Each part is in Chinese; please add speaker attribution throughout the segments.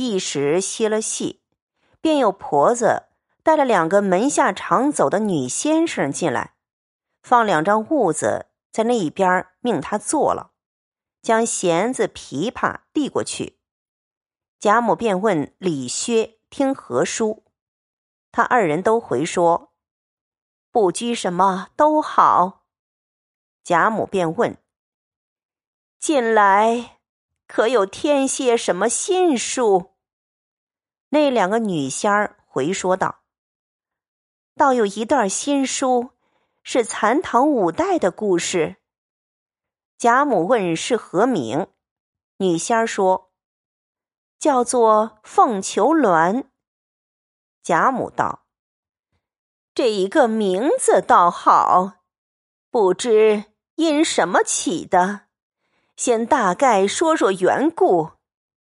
Speaker 1: 一时歇了戏，便有婆子带了两个门下常走的女先生进来，放两张褥子在那一边，命他坐了，将弦子、琵琶递过去。贾母便问李薛听何书，他二人都回说：“不拘什么都好。”贾母便问：“近来？”可有添些什么新书？那两个女仙儿回说道：“倒有一段新书，是残唐五代的故事。”贾母问是何名，女仙儿说：“叫做《凤求鸾》。”贾母道：“这一个名字倒好，不知因什么起的。”先大概说说缘故，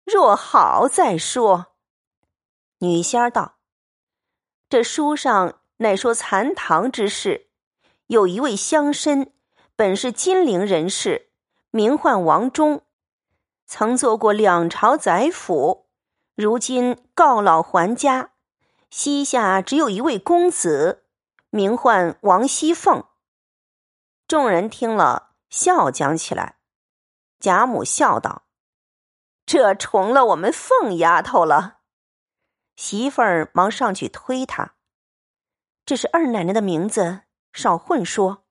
Speaker 1: 若好再说。女仙儿道：“这书上乃说残唐之事，有一位乡绅，本是金陵人士，名唤王忠，曾做过两朝宰辅，如今告老还家，膝下只有一位公子，名唤王熙凤。”众人听了，笑讲起来。贾母笑道：“这重了我们凤丫头了。”媳妇儿忙上去推他：“这是二奶奶的名字，少混说。”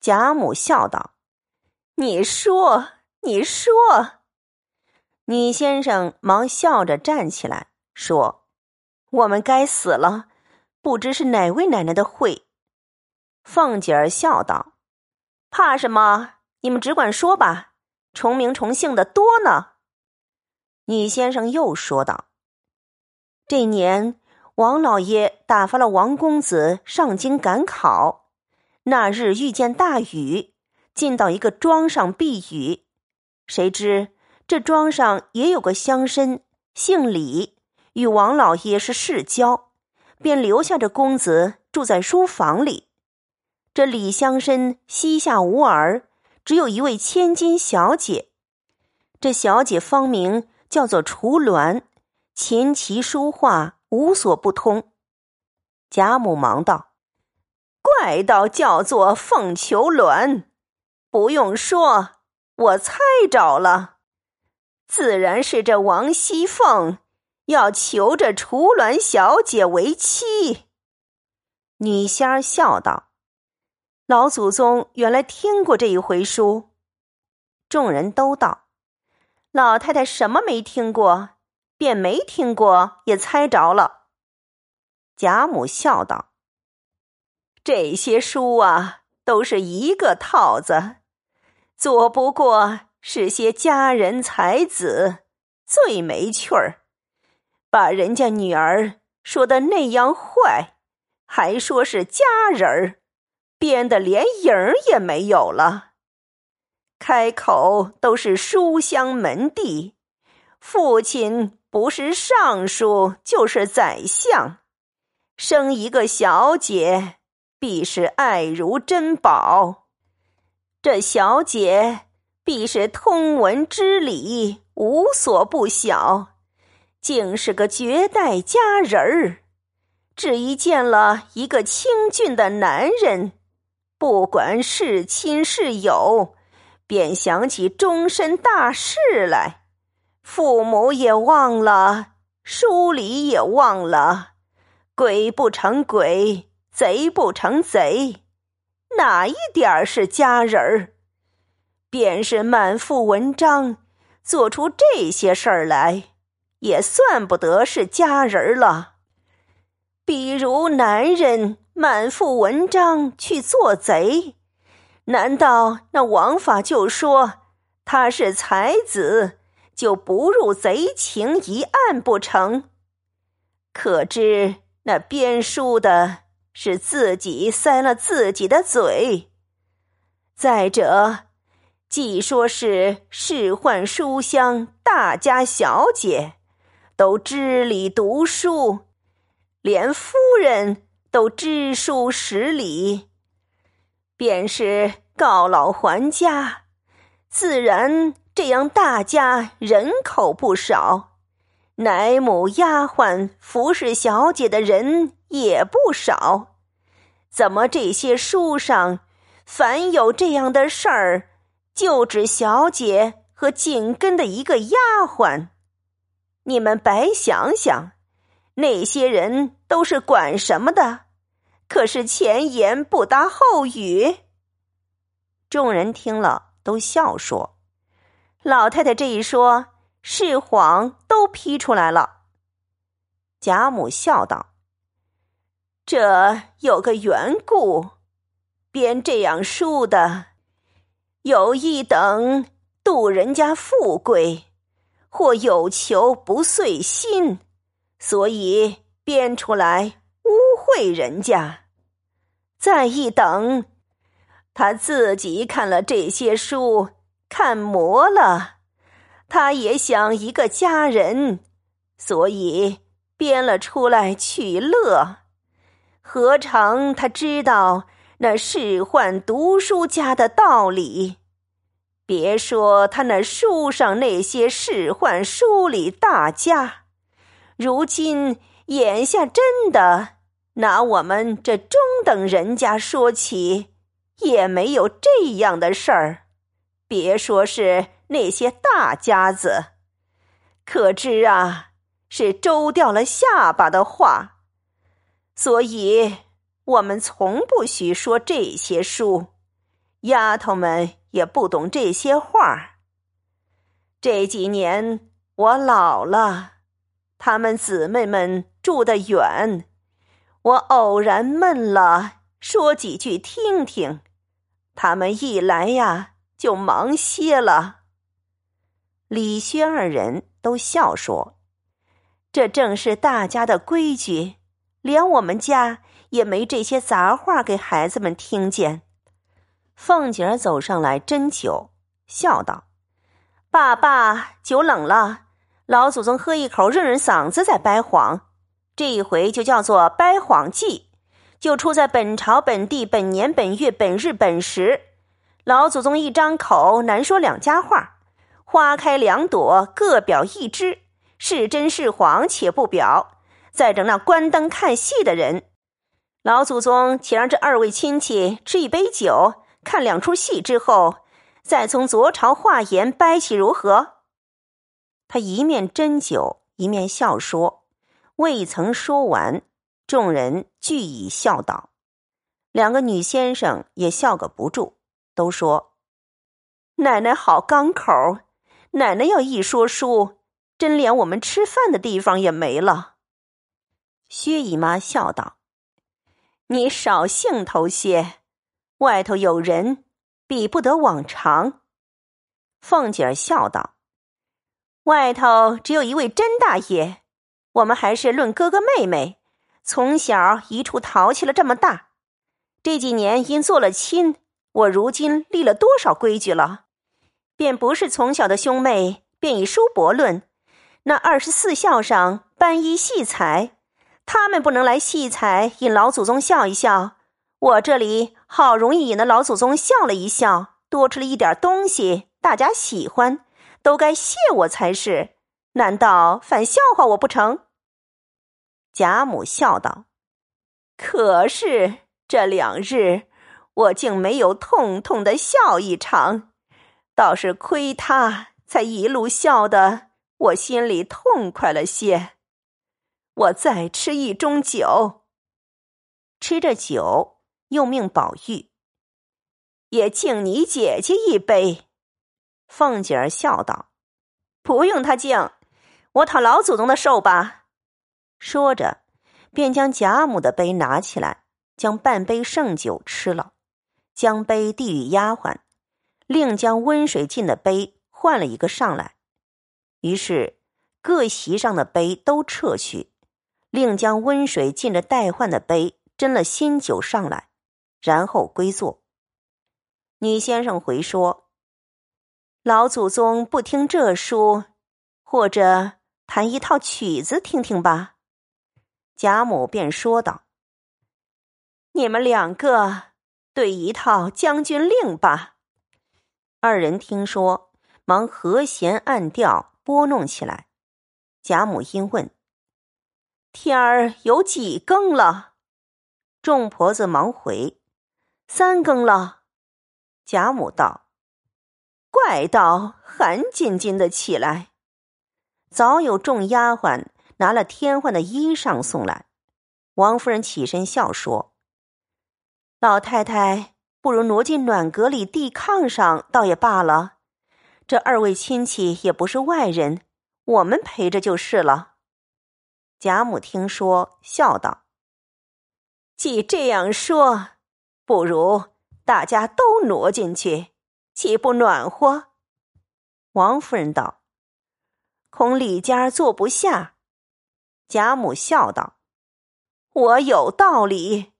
Speaker 1: 贾母笑道：“你说，你说。”女先生忙笑着站起来说：“我们该死了，不知是哪位奶奶的会。”凤姐儿笑道：“怕什么？你们只管说吧。”重名重姓的多呢。女先生又说道：“这年王老爷打发了王公子上京赶考，那日遇见大雨，进到一个庄上避雨。谁知这庄上也有个乡绅，姓李，与王老爷是世交，便留下这公子住在书房里。这李乡绅膝下无儿。”只有一位千金小姐，这小姐芳名叫做楚鸾，琴棋书画无所不通。贾母忙道：“怪道叫做凤求鸾，不用说，我猜着了，自然是这王熙凤要求这楚鸾小姐为妻。”女仙儿笑道。老祖宗原来听过这一回书，众人都道：“老太太什么没听过？便没听过也猜着了。”贾母笑道：“这些书啊，都是一个套子，做不过是些佳人才子，最没趣儿，把人家女儿说的那样坏，还说是佳人儿。”编的连影儿也没有了，开口都是书香门第，父亲不是尚书就是宰相，生一个小姐必是爱如珍宝，这小姐必是通文知礼，无所不晓，竟是个绝代佳人儿，只一见了一个清俊的男人。不管是亲是友，便想起终身大事来，父母也忘了，书里也忘了，鬼不成鬼，贼不成贼，哪一点是佳人儿？便是满腹文章，做出这些事儿来，也算不得是佳人了。比如男人。满腹文章去做贼，难道那王法就说他是才子就不入贼情一案不成？可知那编书的是自己塞了自己的嘴。再者，既说是仕宦书香大家小姐，都知礼读书，连夫人。都知书识礼，便是告老还家，自然这样大家人口不少，奶母、丫鬟、服侍小姐的人也不少，怎么这些书上凡有这样的事儿，就指小姐和紧跟的一个丫鬟？你们白想想，那些人都是管什么的？可是前言不搭后语。众人听了，都笑说：“老太太这一说，是谎都批出来了。”贾母笑道：“这有个缘故，编这样书的，有意等度人家富贵，或有求不遂心，所以编出来污秽人家；再一等。”他自己看了这些书，看魔了，他也想一个家人，所以编了出来取乐。何尝他知道那仕宦读书家的道理？别说他那书上那些仕宦书里大家，如今眼下真的拿我们这中等人家说起。也没有这样的事儿，别说是那些大家子，可知啊，是周掉了下巴的话。所以，我们从不许说这些书，丫头们也不懂这些话。这几年我老了，她们姊妹们住得远，我偶然闷了，说几句听听。他们一来呀，就忙歇了。李轩二人都笑说：“这正是大家的规矩，连我们家也没这些杂话给孩子们听见。”凤姐儿走上来斟酒，笑道：“爸爸，酒冷了，老祖宗喝一口润润嗓子再掰谎。这一回就叫做掰谎记。”就出在本朝本地本年本月本日本时，老祖宗一张口难说两家话，花开两朵各表一枝，是真是谎且不表。再整那关灯看戏的人，老祖宗且让这二位亲戚吃一杯酒，看两出戏之后，再从昨朝话言掰起如何？他一面斟酒，一面笑说，未曾说完。众人俱以笑道，两个女先生也笑个不住，都说：“奶奶好刚口，奶奶要一说书，真连我们吃饭的地方也没了。”薛姨妈笑道：“你少兴头些，外头有人，比不得往常。”凤姐儿笑道：“外头只有一位甄大爷，我们还是论哥哥妹妹。”从小一处淘气了这么大，这几年因做了亲，我如今立了多少规矩了？便不是从小的兄妹，便以叔伯论。那二十四孝上搬衣戏彩，他们不能来戏彩，引老祖宗笑一笑。我这里好容易引得老祖宗笑了一笑，多吃了一点东西，大家喜欢，都该谢我才是。难道反笑话我不成？贾母笑道：“可是这两日，我竟没有痛痛的笑一场，倒是亏他才一路笑的，我心里痛快了些。我再吃一盅酒，吃着酒，又命宝玉也敬你姐姐一杯。”凤姐儿笑道：“不用他敬，我讨老祖宗的寿吧。”说着，便将贾母的杯拿起来，将半杯剩酒吃了，将杯递与丫鬟，另将温水浸的杯换了一个上来。于是各席上的杯都撤去，另将温水浸着待换的杯斟了新酒上来，然后归坐。女先生回说：“老祖宗不听这书，或者弹一套曲子听听吧。”贾母便说道：“你们两个对一套将军令吧。”二人听说，忙和弦暗调拨弄起来。贾母因问：“天儿有几更了？”众婆子忙回：“三更了。”贾母道：“怪道寒津津的起来。”早有众丫鬟拿了添换的衣裳送来。王夫人起身笑说：“老太太，不如挪进暖阁里地炕上，倒也罢了。这二位亲戚也不是外人，我们陪着就是了。”贾母听说，笑道：“既这样说，不如大家都挪进去，岂不暖和？”王夫人道：“恐李家坐不下。”贾母笑道。我有道理，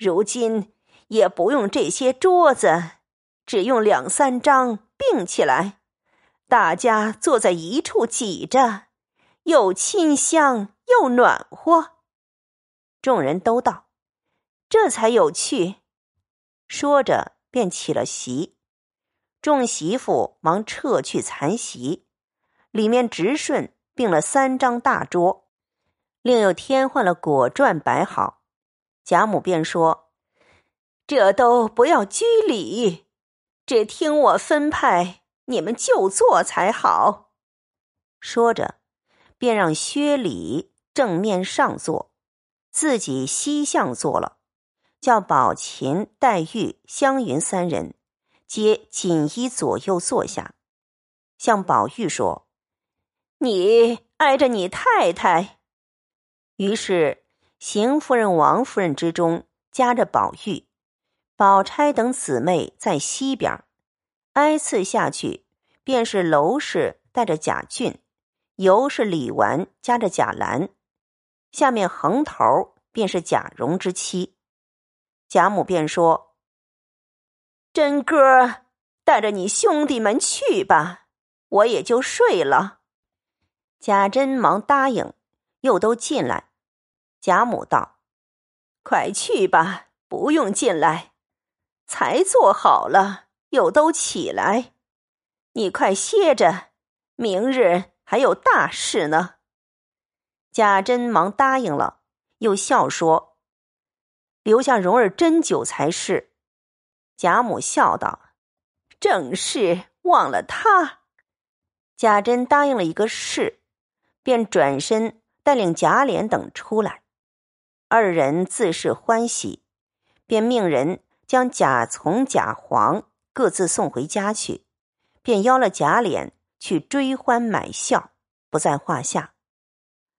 Speaker 1: 如今也不用这些桌子，只用两三张并起来，大家坐在一处挤着，又清香又暖和。众人都道：“这才有趣。”说着便起了席，众媳妇忙撤去残席，里面直顺并了三张大桌。另又添换了果馔摆好，贾母便说：“这都不要拘礼，只听我分派，你们就坐才好。”说着，便让薛礼正面上坐，自己西向坐了，叫宝琴、黛玉、湘云三人皆锦衣左右坐下，向宝玉说：“你挨着你太太。”于是，邢夫人、王夫人之中夹着宝玉，宝钗等姊妹在西边挨次下去，便是娄氏带着贾俊，尤氏、李纨夹着贾兰，下面横头便是贾蓉之妻。贾母便说：“真哥，带着你兄弟们去吧，我也就睡了。”贾珍忙答应，又都进来。贾母道：“快去吧，不用进来。才坐好了，又都起来。你快歇着，明日还有大事呢。”贾珍忙答应了，又笑说：“留下蓉儿斟酒才是。”贾母笑道：“正是，忘了他。”贾珍答应了一个是，便转身带领贾琏等出来。二人自是欢喜，便命人将贾从、贾黄各自送回家去，便邀了贾琏去追欢买笑，不在话下。